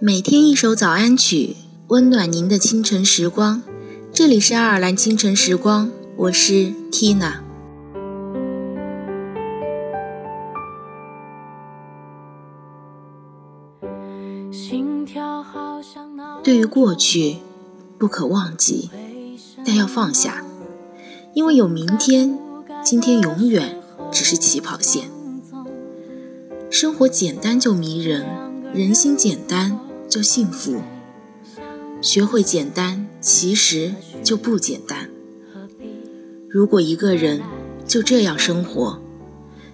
每天一首早安曲，温暖您的清晨时光。这里是爱尔兰清晨时光，我是 Tina。对于过去，不可忘记，但要放下，因为有明天，今天永远只是起跑线。生活简单就迷人，人心简单就幸福。学会简单，其实就不简单。如果一个人就这样生活，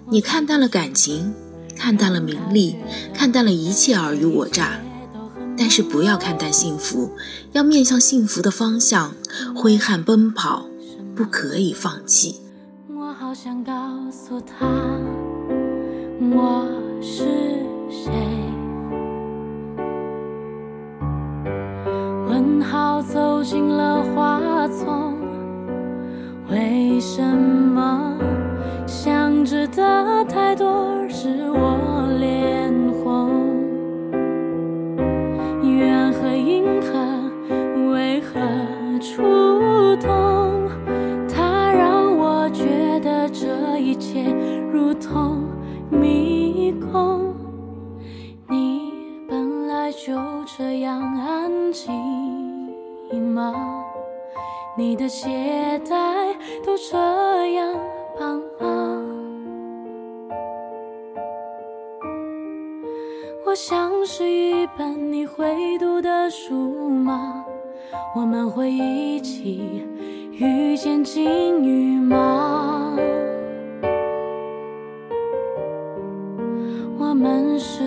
你看淡了感情，看淡了名利，看淡了一切尔虞我诈，但是不要看淡幸福，要面向幸福的方向挥汗奔跑，不可以放弃。我好想告诉他，我。是谁？问号走进了花丛，为什么这样安静吗？你的鞋带都这样绑吗？我像是一本你会读的书吗？我们会一起遇见金鱼吗？我们是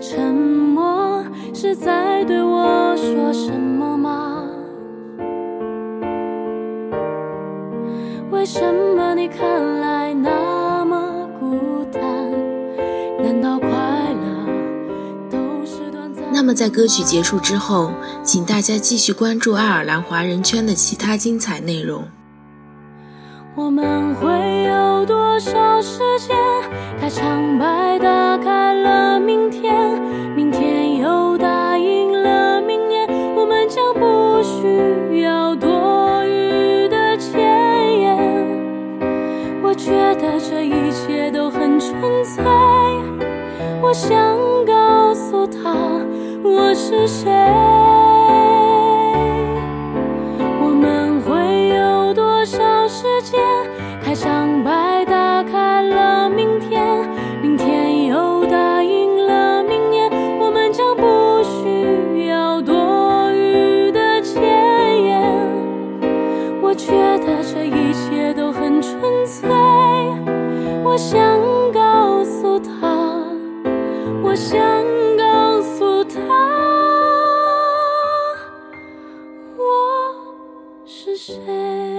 沉默是在对我说什么吗？为什么你看来那么孤单？难道快乐都是短暂？那么在歌曲结束之后，请大家继续关注爱尔兰华人圈的其他精彩内容。我们会有多少时间？开场白打开了我觉得这一切都很纯粹。我想告诉他，我是谁。我想告诉他我想告诉他我是谁？